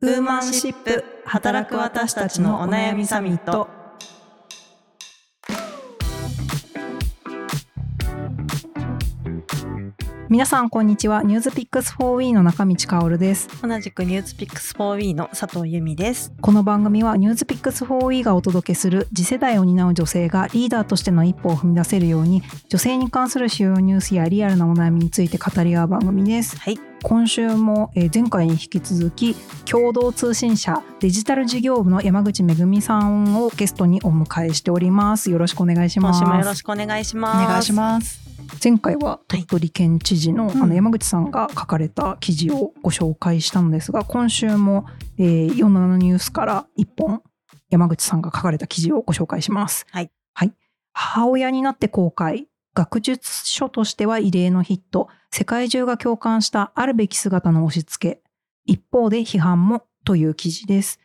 ウーマンシップ働く私たちのお悩みサミット。皆さんこんにちは。ニュースピックス 4W の中道香です。同じくニュースピックス 4W の佐藤由美です。この番組はニュースピックス 4W がお届けする次世代を担う女性がリーダーとしての一歩を踏み出せるように女性に関する主要ニュースやリアルなお悩みについて語り合う番組です。はい。今週もえー前回に引き続き共同通信社デジタル事業部の山口めぐみさんをゲストにお迎えしております。よろしくお願いします。よろしくお願いしおます。願いします。前回は鳥取県知事の,、うんあの山口さんが書かれた記事をご紹介したのですが今週も、えー、47ニュースから一本山口さんが書かれた記事をご紹介します。はい、母親になって公開学術書としては異例のヒット。世界中が共感したあるべき姿の押し付け。一方で批判もという記事です。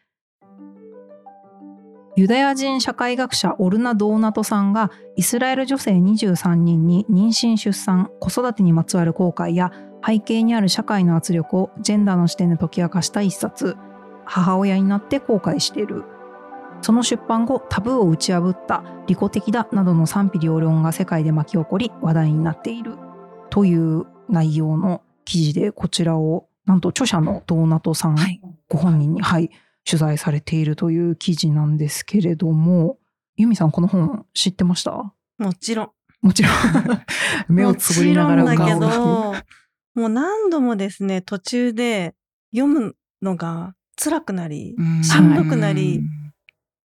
ユダヤ人社会学者オルナ・ドーナトさんがイスラエル女性23人に妊娠出産子育てにまつわる後悔や背景にある社会の圧力をジェンダーの視点で解き明かした一冊母親になって後悔している。その出版後タブーを打ち破った利己的だなどの賛否両論が世界で巻き起こり話題になっている。という内容の記事でこちらをなんと著者のドーナトさんはい。ご本人に、はい、取材されているという記事なんですけれども、ユミさんこの本知ってました？もちろん。もちろん。目をつぶりながらもちろんだけどもう何度もですね途中で読むのが辛くなりしんどくなり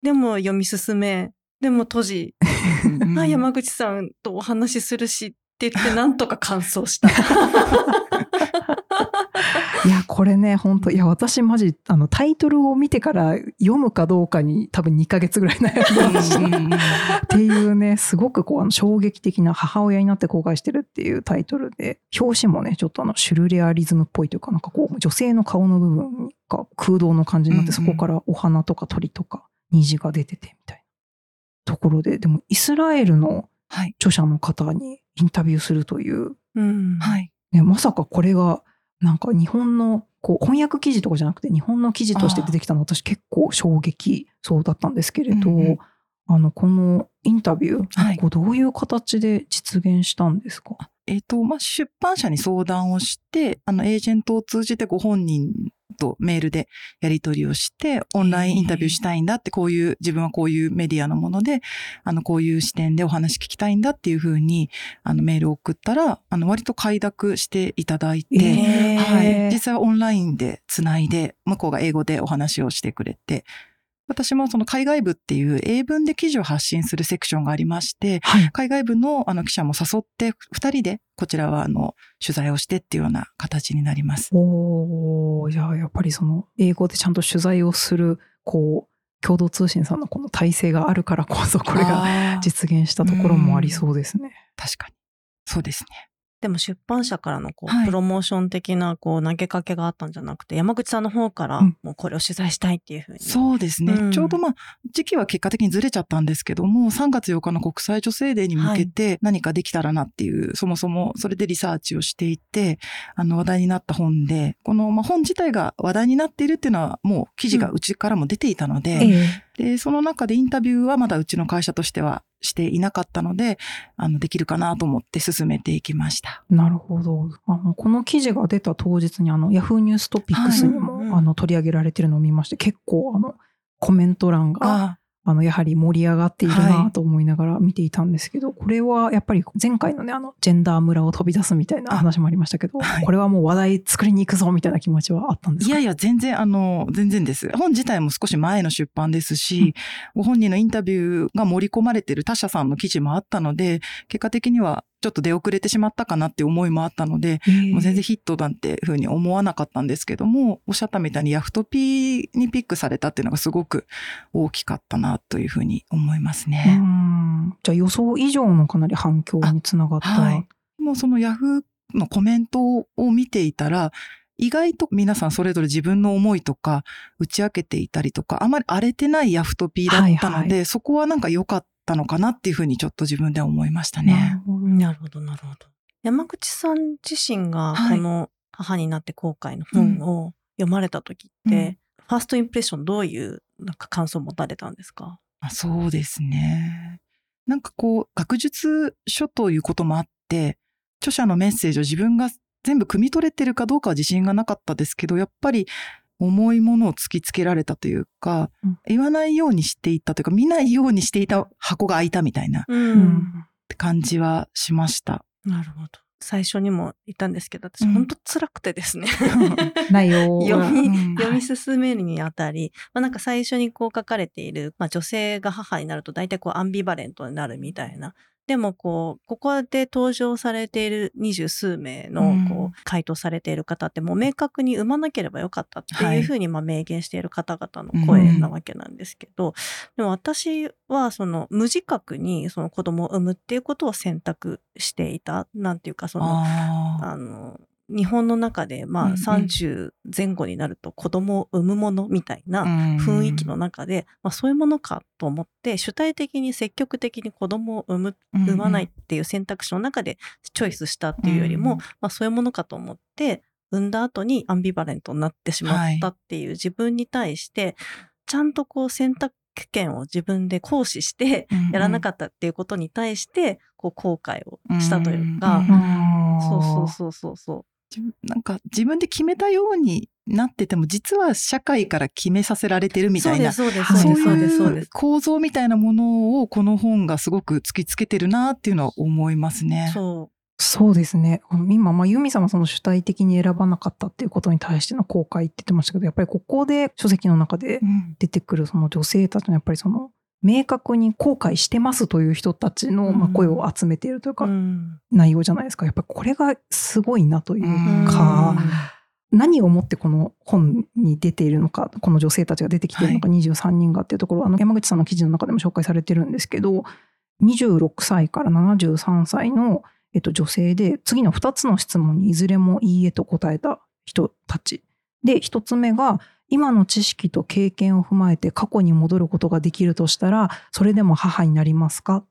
でも読み進めでも閉じ うん。あ山口さんとお話しするしって言ってなんとか完走した。いやこれね本当いや私マジあのタイトルを見てから読むかどうかに多分2ヶ月ぐらい悩んでましたっていうねすごくこうあの衝撃的な母親になって後悔してるっていうタイトルで表紙もねちょっとあのシュルレアリズムっぽいというかなんかこう女性の顔の部分が空洞の感じになって、うんうんそこからお花とか鳥とか虹が出ててみたいなところででもイスラエルのはい。著者の方にインタビューするという。うん。はい。ね、まさかこれがなんか日本のこう翻訳記事とかじゃなくて日本の記事として出てきたの私結構衝撃そうだったんですけれど、うんうん。あのこのインタビュー、はい。こうどういう形で実現したんですか？えっ、と、まあ、出版社に相談をして、あの、エージェントを通じてご本人とメールでやり取りをして、オンラインインタビューしたいんだって、こういう、自分はこういうメディアのもので、あの、こういう視点でお話聞きたいんだっていうふうに、あの、メールを送ったら、あの、割と快諾していただいて、えーはい。実際はオンラインでつないで、向こうが英語でお話をしてくれて、私もその海外部っていう英文で記事を発信するセクションがありまして、はい海外部のあの記者も誘って、二人でこちらはあの取材をしてっていうような形になります。おーじゃあやっぱりその英語でちゃんと取材をするこう共同通信さんのこの体制があるからこそこれが実現したところもありそうですね。確かに。そうですね。でも出版社からのこう、はい。プロモーション的なこう投げかけがあったんじゃなくて山口さんの方からうん。もうこれを取材したいっていうふうに。そうですね。うん。ちょうどまあ、時期は結果的にずれちゃったんですけども、3月8日の国際女性デーに向けて何かできたらなっていう、そもそもそれでリサーチをしていて、あの話題になった本で、このまあ本自体が話題になっているっていうのはもう記事がうちからも出ていたので、ええ。で、その中でインタビューはまだうちの会社としてはしていなかったので、あの、できるかなと思って進めていきました。なるほど。あのこの記事が出た当日にあのヤフーニューストピックスにも、はいあの取り上げられてるのを見まして結構あのコメント欄がああのやはり盛り上がっているはない。と思いながら見ていたんですけど、これはやっぱり前回のねあのジェンダー村を飛び出すみたいな話もありましたけど、はい。これはもう話題作りに行くぞみたいな気持ちはあったんですか？いやいや、全然、あの、全然です。本自体も少し前の出版ですし、ご本人のインタビューが盛り込まれている他社さんの記事もあったので、結果的にはちょっと出遅れてしまったかなって思いもあったので、もう全然ヒットなんていうふうに思わなかったんですけども、おっしゃったみたいにヤフトピにピックされたっていうのがすごく大きかったなというふうに思いますうね。んじゃあ予想以上のかなり反響につながった。はい。もうそのヤフーのコメントを見ていたら、意外と皆さんそれぞれ自分の思いとか打ち明けていたりとか、あまり荒れてないヤフトピーだったので、はいそこはなんか良かったのかなっていうふうにちょっと自分では思いましたね。ほどなるほど、なるほど。山口さん自身がはいこの母になって後悔の本を読まれた時って、ファーストインプレッションどういうなんか感想を持たれたんですか？あそうですね。なんかこう、学術書ということもあって、著者のメッセージを自分が全部汲み取れてるかどうかは自信がなかったですけど、やっぱり重いものを突きつけられたというか、うん言わないようにしていたというか、見ないようにしていた箱が開いたみたいなうんうん感じはしました。なるほど。最初にも言ったんですけど、私うん本当辛くてですね。内容が読みうん読み進めるにあたり、まあ、なんか最初にこう書かれている、まあ、女性が母になると大体こうアンビバレントになるみたいな。でもこう、ここで登場されている二十数名のうんこう回答されている方ってもう明確に産まなければよかったってはい。いうふうにまあ明言している方々の声なわけなんですけど、でも私はその無自覚にその子供を産むっていうことを選択していた。なんていうかその、あの日本の中でまあうんうん。30前後になると子供を産むものみたいなうん雰囲気の中で、まあ、そういうものかと思って主体的に積極的に子供を産む産まないっていう選択肢の中でチョイスしたっていうよりも、うんまあ、そういうものかと思って産んだ後にアンビバレントになってしまったっていう自分に対してちゃんとこう選択権を自分で行使してやらなかったっていうことに対してこう後悔をしたというか、うん。そうそうそうそうそう。自分なんか自分で決めたようになってても実は社会から決めさせられてるみたいなそうですはいそう。構造みたいなものをこの本がすごく突きつけてるなっていうのは思いますね。そそうですね。今、まあ、ユミさんはその主体的に選ばなかったっていうことに対しての後悔って言ってましたけど、やっぱりここで書籍の中でうん出てくるその女性たちのやっぱりその明確に後悔してますという人たちの声を集めているというう。かうん内容じゃないですか。やっぱりこれがすごいなといううんか、何をもってこの本に出ているのか、この女性たちが出てきているのか、23人がっていうところ、あの山口さんの記事の中でも紹介されてるんですけど、26歳から73歳の、えっと、女性で、次の2つの質問にいずれもいいえと答えた人たち。で、1つ目が、今の知識と経験を踏まえて過去に戻ることができるとしたら、それでも母になりますか？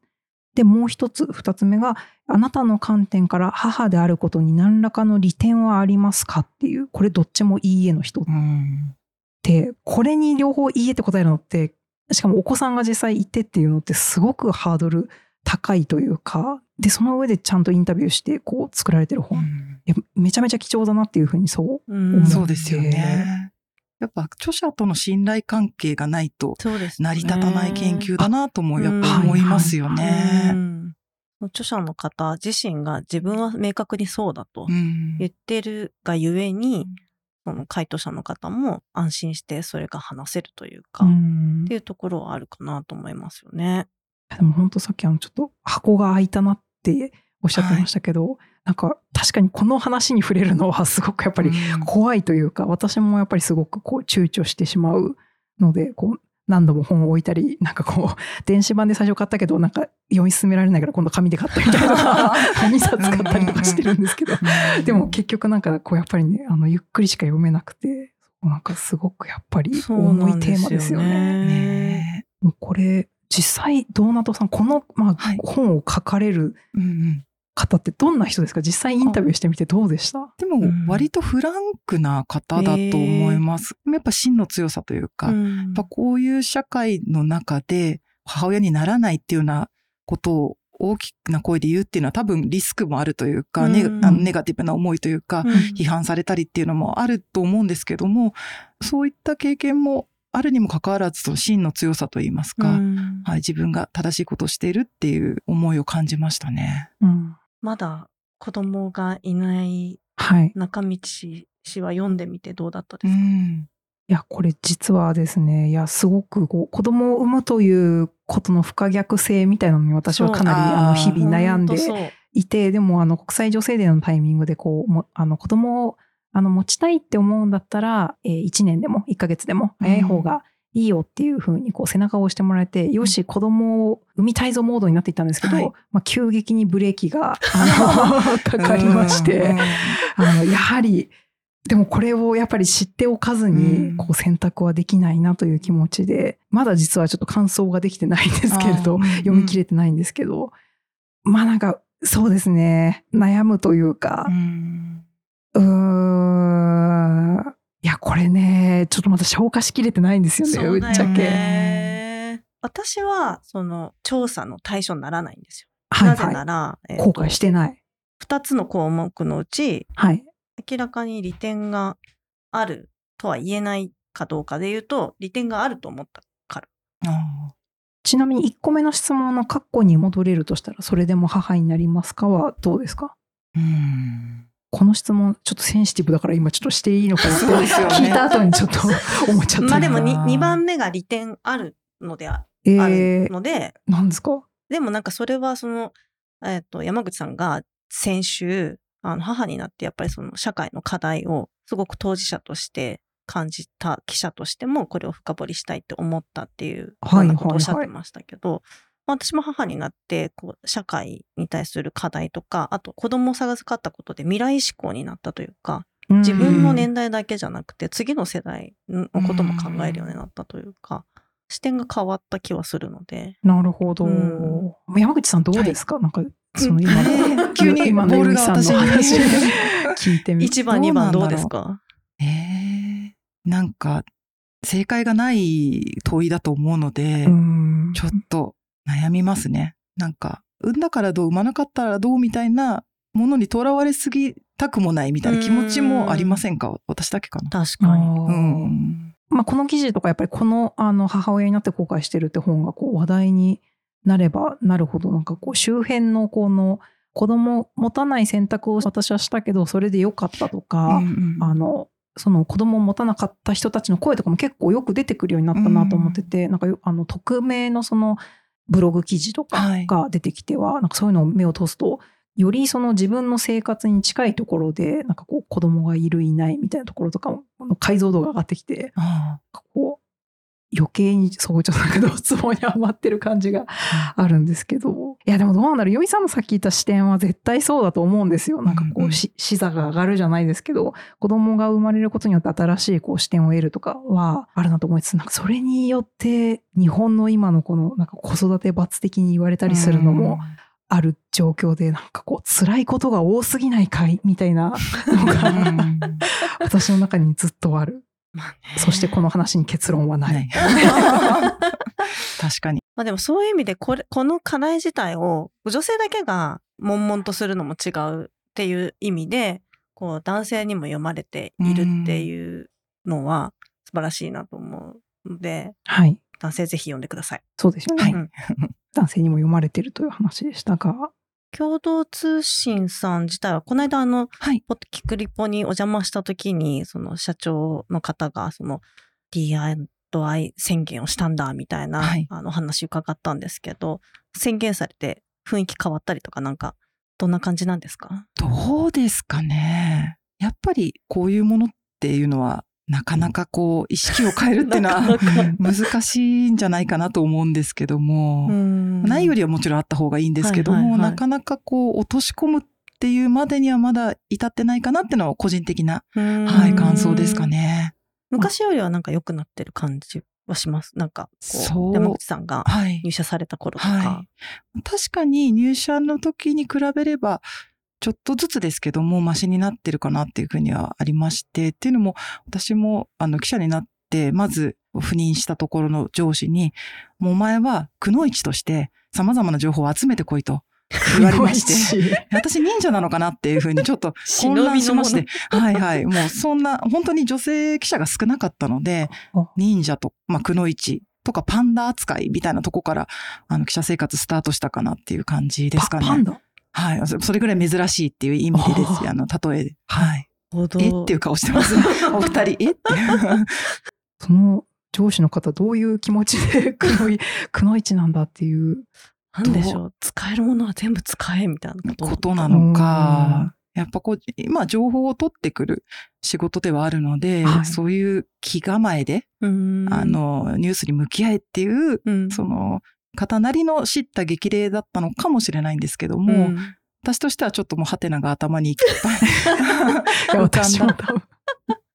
で、もう一つ、二つ目が、あなたの観点から母であることに何らかの利点はありますか？っていう、これどっちもいいえの人っうんて、これに両方いいえって答えるのって、しかもお子さんが実際いてっていうのってすごくハードル高いというか、で、その上でちゃんとインタビューして、こう作られてるう本。めちゃめちゃ貴重だなっていうふうにそう。うんそうですよね。やっぱ著者との信頼関係がないと成り立たない研究だなともやっぱうん。思いますようね。ん著者の方自身が自分は明確にそうだとうん。言ってるがゆえに、その回答者の方も安心してそれが話せるというか、うっんていうところはあるかなと思いますよね。でも本当さっきあのちょっと箱が開いたなっておっしゃってましたけど、なんか確かにこの話に触れるのはすごくやっぱりうん。怖いというか、私もやっぱりすごくこう躊躇してしまうので、こう何度も本を置いたり、なんかこう 電子版で最初買ったけど、なんか読み進められないから今度紙で買ったりとか、2冊買ったりとかしてるんですけど、でも結局なんかこうやっぱりね、あのゆっくりしか読めなくて、なんかすごくやっぱり重いテーマですよね。ね。もうこれ実際ドーナトさんこの、まあはい。本を書かれる方ってどんな人ですか？実際インタビューしてみてどうでした？でもうん。割とフランクな方だと思います。やっぱ芯の強さというか、うん。やっぱこういう社会の中で母親にならないっていうようなことを大きな声で言うっていうのは多分リスクもあるというか、うん。ネガあのネガティブな思いというか、うん。批判されたりっていうのもあると思うんですけども、そういった経験もあるにもかかわらず、その芯の強さといいますか、うん。はい、自分が正しいことをしているっていう思いを感じましたね。うんまだ子供がいないはい。中道氏は読んでみてどうだったでうすか、ん。いや、これ実はですね、いや、すごくこう子供を産むということの不可逆性みたいなのに私はかなりあの日々悩んでいて、でもあの国際女性デーのタイミングでこう、もあの子供をあの持ちたいって思うんだったら、えー1年でも1ヶ月でも早い方がいいよっていうふうにこう背中を押してもらえて、よし、子供を産みたいぞモードになっていったんですけど、はい。まあ急激にブレーキが かかりまして、うん。あの、やはり、でもこれをやっぱり知っておかずうに、ん。こう選択はできないなという気持ちで、まだ実はちょっと感想ができてないんですけれど読み切れてないんですけど、まあなんか、そうですね、悩むというかう、ん。うーん、いや、これね、ちょっとまだ消化しきれてないんですよね、ぶっちゃけ。ね。私は、その、調査の対象にならないんですよ。はいなぜは。ないら、えーと後悔してない。二つの項目のうち、はい。明らかに利点があるとは言えないかどうかで言うと、利点があると思ったから。あちなみに1個目の質問の括弧に戻れるとしたら、それでも母になりますかはどうですか？ーうんこの質問、ちょっとセンシティブだから今ちょっとしていいのかなって聞いた後にちょっと思っちゃった。まあでも 2, あー2番目が利点あるのであえあるー、ので、なんですか？でもなんかそれはその、えっ、と、山口さんが先週、あの、母になってやっぱりその社会の課題をすごく当事者として感じた記者としてもこれを深掘りしたいって思ったっていうよはいうなことをおっしゃっはいはいてましたけど、まあ私も母になって、こう、社会に対する課題とか、あと子供を授かったことで未来志向になったというか、自分の年代だけじゃなくて、次の世代のことも考えるようになったというか、視点が変わった気はするので、なるほど。うん。山口さんどうですか、なんか、その今の、急に今のボール由美さんが私にの話聞いてみ1番、2どうなんだろう番どうですかええなんか、正解がない問いだと思うので、うん。ちょっと悩みますね。なんか、産んだからどう、産まなかったらどうみたいなものにとらわれすぎたくもないみたいな気持ちもありませんか？私だけかな。確かに。うん。まあ、この記事とかやっぱりこのあの母親になって後悔してるって本がこう話題になればなるほどなんかこう周辺のこの子供を持たない選択を私はしたけどそれで良かったとか、うんうんあのその子供を持たなかった人たちの声とかも結構よく出てくるようになったなと思ってて、なんかよあの匿名のそのブログ記事とかはい。が出てきては、なんかそういうのを目を通すとよりその自分の生活に近いところでなんかこう子供がいるいないみたいなところとかも解像度が上がってきてあこう余計にそうちょっとなんかドツボにはまってる感じがあるんですけど。いやでもどうなんだろうよいさんのさっき言った視点は絶対そうだと思うんですよ。なんかこう視座が上がるじゃないですけど子供が生まれることによって新しいこう視点を得るとかはあるなと思いつつなんかそれによって日本の今のこのなんか子育て罰的に言われたりするのも、ある状況でなんかこう辛いことが多すぎないかいみたいなのうん。が 私の中にずっとある。まあねそしてこの話に結論はない。確かに。まあでもそういう意味でこれ、この課題自体を女性だけが悶々とするのも違うっていう意味で、こう男性にも読まれているっていうのは素晴らしいなと思うので、はい。男性ぜひ読んでください。そうですよね。はいうん 男性にも読まれてるという話でしたが。共同通信さん自体は、この間あの、はい。ポッキクリポにお邪魔した時に、その社長の方が、その D&I 宣言をしたんだ、みたいな、はいあの話伺ったんですけど、宣言されて雰囲気変わったりとか、なんか、どんな感じなんですか？どうですかね。やっぱりこういうものっていうのは、なかなかこう、意識を変えるっていうのは 難しいんじゃないかなと思うんですけども、ないより、りはもちろんあった方がいいんですけども、はいはいはいなかなかこう、落とし込むっていうまでにはまだ至ってないかなっていうのは個人的な、は、はい感想ですか。ね。昔よりはなんか良くなってる感じはします？なんか、こそうう、山口さんがはい。入社された頃とか。はい。確かに入社の時に比べれば、ちょっとずつですけども、マシになってるかなっていうふうにはありまして、っていうのも、私も、あの、記者になって、まず、赴任したところの上司に、もうお前は、くのいちとして、様々な情報を集めてこいと言われまして、私忍者なのかなっていうふうにちょっと 混乱しまして、はいはい。もうそんな、本当に女性記者が少なかったのであ、忍者と、まあ、くのいちとかパンダ扱いみたいなとこから、あの、記者生活スタートしたかなっていう感じですかね。パパンダ？はい。そそれぐらい珍しいっていう意味でですあの、例えで。はい。えっていう顔してますね。お二人、えっていう。その上司の方どういう気持ちでくのい、くのいちなんだっていう。なんでしょう。使えるものは全部使え、みたいなこと。なのか。やっぱこう、今情報を取ってくる仕事ではあるので、はいそういう気構えで、うんあ、の、ニュースに向き合えっていう、うんその、方なりの知った激励だったのかもしれないんですけども、うん私としてはちょっともうハテナが頭にいっぱい 浮かんだ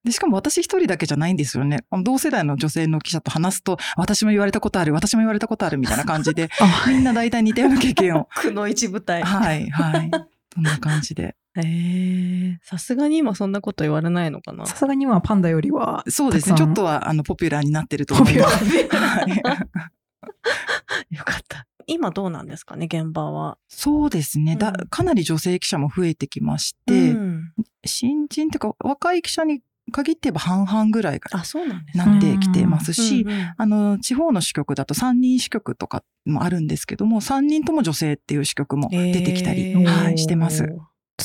で、しかも私一人だけじゃないんですよね。同世代の女性の記者と話すと、私も言われたことある、私も言われたことあるみたいな感じで、あみんな大体似たような経験を。くの一部隊。はい、はい。そんな感じで。へえさすがに今そんなこと言われないのかなさすがにはパンダよりはそうですね。ちょっとは、あの、ポピュラーになってると思います。はい よかった。今どうなんですかね現場は？そうですね。だうん。かなり女性記者も増えてきまして、うん。新人というか若い記者に限って言えば半々ぐらいがあそうなんですね。なってきてますし、あの、地方の支局だと3人支局とかもあるんですけども、3人とも女性っていう支局も出てきたり、へーはい、してます。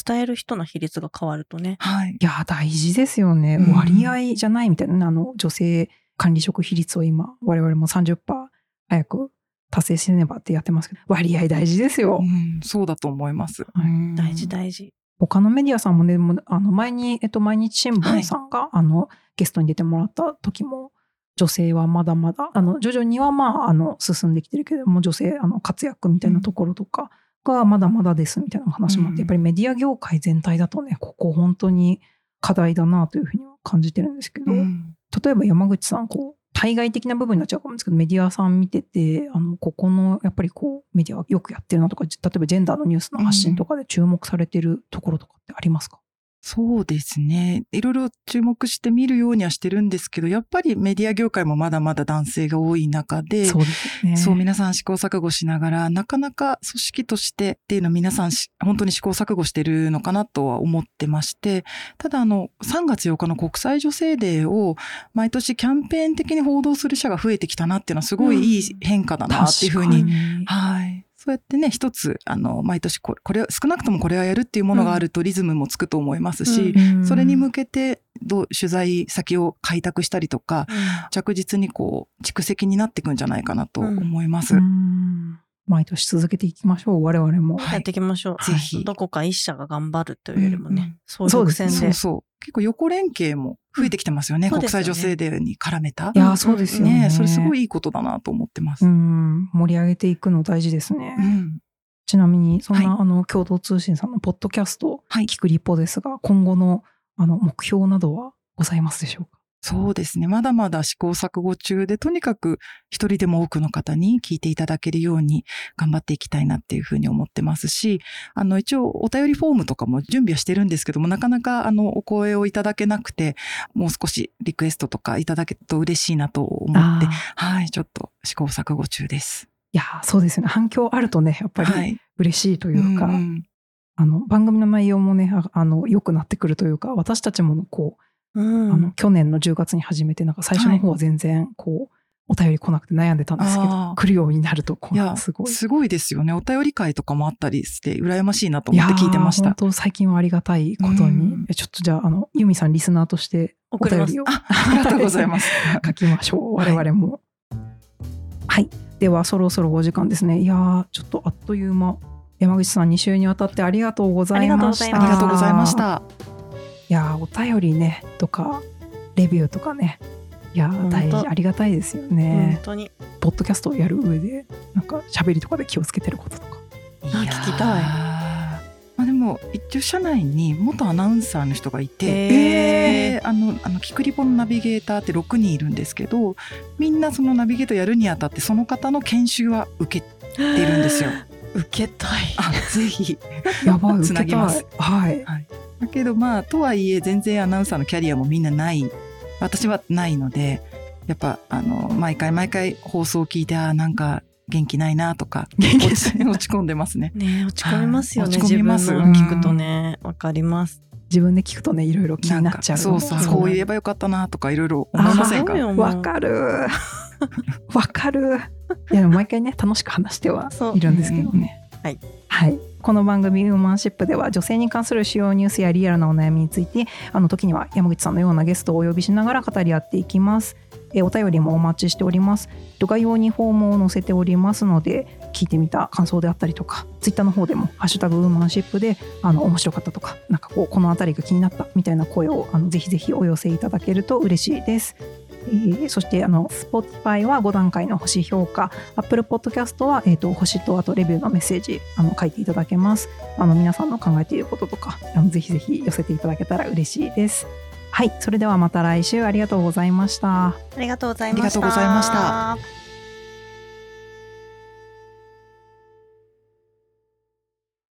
伝える人の比率が変わるとね。はい。いや大事ですよね、うん。割合じゃないみたいなねあの女性管理職比率を今我々も30%早く達成しねばってやってますけど割合大事ですよ、うん、そうだと思います。うん。大事大事。他のメディアさんもねあの前に、えっと、毎日新聞さんが、あのゲストに出てもらった時も女性はまだまだあの徐々にはまああの進んできてるけれども女性あの活躍みたいなところとかがまだまだですみたいな話もあって、うん。やっぱりメディア業界全体だとねここ本当に課題だなというふうには感じてるんですけど、うん。例えば山口さんこう対外的な部分になっちゃうかもですけどメディアさん見ててあのここのやっぱりこうメディアはよくやってるなとか例えばジェンダーのニュースの発信とかで注目されてるところとかってありますか、そうですね。いろいろ注目して見るようにはしてるんですけど、やっぱりメディア業界もまだまだ男性が多い中で、そうですよね。そう、皆さん試行錯誤しながら、なかなか組織としてっていうのは皆さんし本当に試行錯誤してるのかなとは思ってまして、ただあの、3月8日の国際女性デーを毎年キャンペーン的に報道する社が増えてきたなっていうのはすごいいい変化だなっていうふうに、確かにはい。そうやってね、一つ、あの、毎年これ、これ、少なくともこれはやるっていうものがあるとリズムもつくと思いますし、うんそれに向けて、どう、取材先を開拓したりとか、着実にこう、蓄積になっていくんじゃないかなと思います。うん毎年続けていきましょう我々も。はいやっていきましょう。ぜひどこか一社が頑張るというよりもうんうんね、総力戦で。そうそう。結構横連携も増えてきてますよね。うん国際女性デーに絡めた。いやそうですよね。ねそれすごいいいことだなと思ってます。ううん。ん盛り上げていくの大事ですね。うんちなみにそんな、はあの共同通信さんのポッドキャストはい聞くリポですが、今後のあの目標などはございますでしょうか？そうですね。まだまだ試行錯誤中で、とにかく一人でも多くの方に聞いていただけるように頑張っていきたいなっていうふうに思ってますし、あの、一応お便りフォームとかも準備はしてるんですけども、なかなかあの、お声をいただけなくて、もう少しリクエストとかいただけると嬉しいなと思ってはい、ちょっと試行錯誤中です。いやそうですよね反響あるとねやっぱりはい。嬉しいというか、んんあの番組の内容もねああの良くなってくるというか私たちもこううん。あの去年の10月に始めてなんか最初の方は全然こう、お便り来なくて悩んでたんですけど来るようになるとこいうや、すごい。すごいですよね。お便り会とかもあったりして、羨ましいなと思って聞いてました。本当最近はありがたいことに。うん。えちょっとじゃああのユミさんリスナーとしてお便りをあ、ありがとうございます。書きましょう。我々も。はい、ではそろそろお時間ですね。いやーちょっとあっという間。山口さん2週にわたってありがとうございました。あありがとうございました。いやーお便りねとかレビューとかね。いや大事ありがたいですよね。本、当に。ポッドキャストをやる上でなんか喋りとかで気をつけてることとか。あ聞きたい。まあでも一応社内に元アナウンサーの人がいて、へー。であのあのキクリポのナビゲーターって6人いるんですけどみんなそのナビゲートやるにあたってその方の研修は受けてるんですよ。受けたい。あぜひ。やばい受つなけたい。ぎますはいだけどまあとはいえ全然アナウンサーのキャリアもみんなない。私はないのでやっぱあの毎回毎回放送を聞いてあーなんか元気ないなとか元気落ち 落ち込んでますね。ねえ落ち込みますよね。はい。落ち込みます。自分の聞くとね、わかります。自分で聞くとねいろいろ気になっちゃう。そうそうそう。こう言えばよかったなとかいろいろ思いませんか？そうよもう。わかる。わかる。いやでも毎回ね楽しく話してはそういるんですけどね、はい、はい、この番組「ウーマンシップ」では女性に関する主要ニュースやリアルなお悩みについてあの時には山口さんのようなゲストをお呼びしながら語り合っていきますえお便りもお待ちしております概要にフォームを載せておりますので聞いてみた感想であったりとかツイッターの方でも「ハッシュタグウーマンシップで」あの面白かったとかなんかこうこの辺りが気になったみたいな声をあのぜひぜひお寄せいただけると嬉しいです。えーそしてあの Spotify は5段階の星評価 Apple Podcast は、えー、と星とあとレビューのメッセージあの書いていただけますあの皆さんの考えていることとかあのぜひぜひ寄せていただけたら嬉しいですはいそれではまた来週ありがとうございましたありがとうございました。ありがとうございました。